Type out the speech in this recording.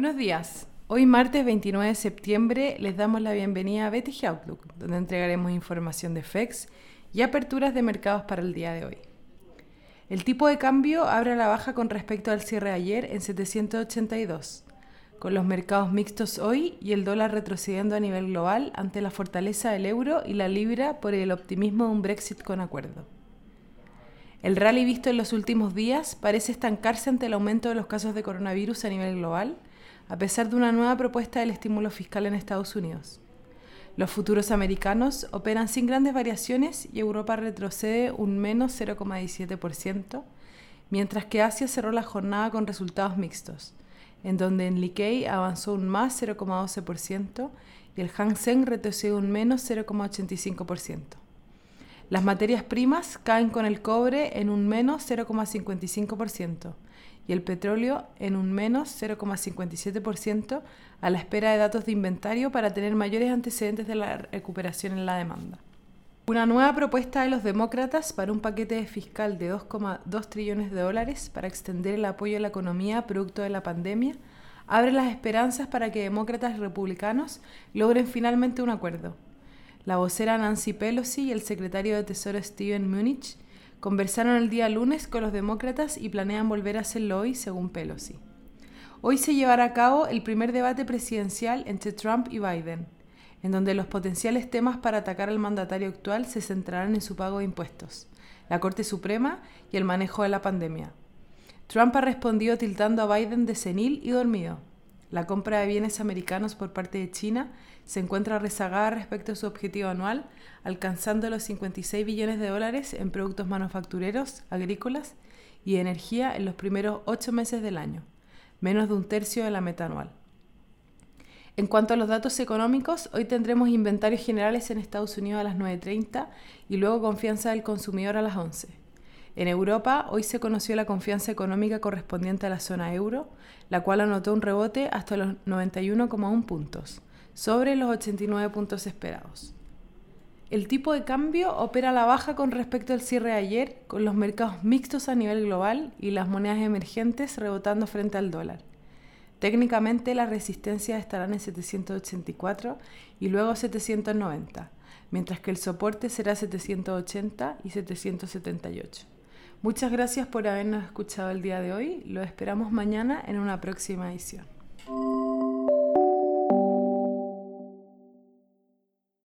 Buenos días. Hoy martes 29 de septiembre les damos la bienvenida a BTG Outlook, donde entregaremos información de FEX y aperturas de mercados para el día de hoy. El tipo de cambio abre a la baja con respecto al cierre ayer en 782, con los mercados mixtos hoy y el dólar retrocediendo a nivel global ante la fortaleza del euro y la libra por el optimismo de un Brexit con acuerdo. El rally visto en los últimos días parece estancarse ante el aumento de los casos de coronavirus a nivel global, a pesar de una nueva propuesta del estímulo fiscal en Estados Unidos. Los futuros americanos operan sin grandes variaciones y Europa retrocede un menos 0,17%, mientras que Asia cerró la jornada con resultados mixtos, en donde en Nikkei avanzó un más 0,12% y el Hang Seng retrocedió un menos 0,85%. Las materias primas caen con el cobre en un menos 0,55% y el petróleo en un menos 0,57% a la espera de datos de inventario para tener mayores antecedentes de la recuperación en la demanda. Una nueva propuesta de los demócratas para un paquete fiscal de 2,2 trillones de dólares para extender el apoyo a la economía producto de la pandemia abre las esperanzas para que demócratas y republicanos logren finalmente un acuerdo. La vocera Nancy Pelosi y el secretario de Tesoro Steven Munich conversaron el día lunes con los demócratas y planean volver a hacerlo hoy, según Pelosi. Hoy se llevará a cabo el primer debate presidencial entre Trump y Biden, en donde los potenciales temas para atacar al mandatario actual se centrarán en su pago de impuestos, la Corte Suprema y el manejo de la pandemia. Trump ha respondido tiltando a Biden de senil y dormido, la compra de bienes americanos por parte de China se encuentra rezagada respecto a su objetivo anual, alcanzando los 56 billones de dólares en productos manufactureros, agrícolas y energía en los primeros ocho meses del año, menos de un tercio de la meta anual. En cuanto a los datos económicos, hoy tendremos inventarios generales en Estados Unidos a las 9.30 y luego confianza del consumidor a las 11. En Europa, hoy se conoció la confianza económica correspondiente a la zona euro, la cual anotó un rebote hasta los 91,1 puntos, sobre los 89 puntos esperados. El tipo de cambio opera a la baja con respecto al cierre de ayer, con los mercados mixtos a nivel global y las monedas emergentes rebotando frente al dólar. Técnicamente las resistencias estarán en 784 y luego 790, mientras que el soporte será 780 y 778. Muchas gracias por habernos escuchado el día de hoy. Lo esperamos mañana en una próxima edición.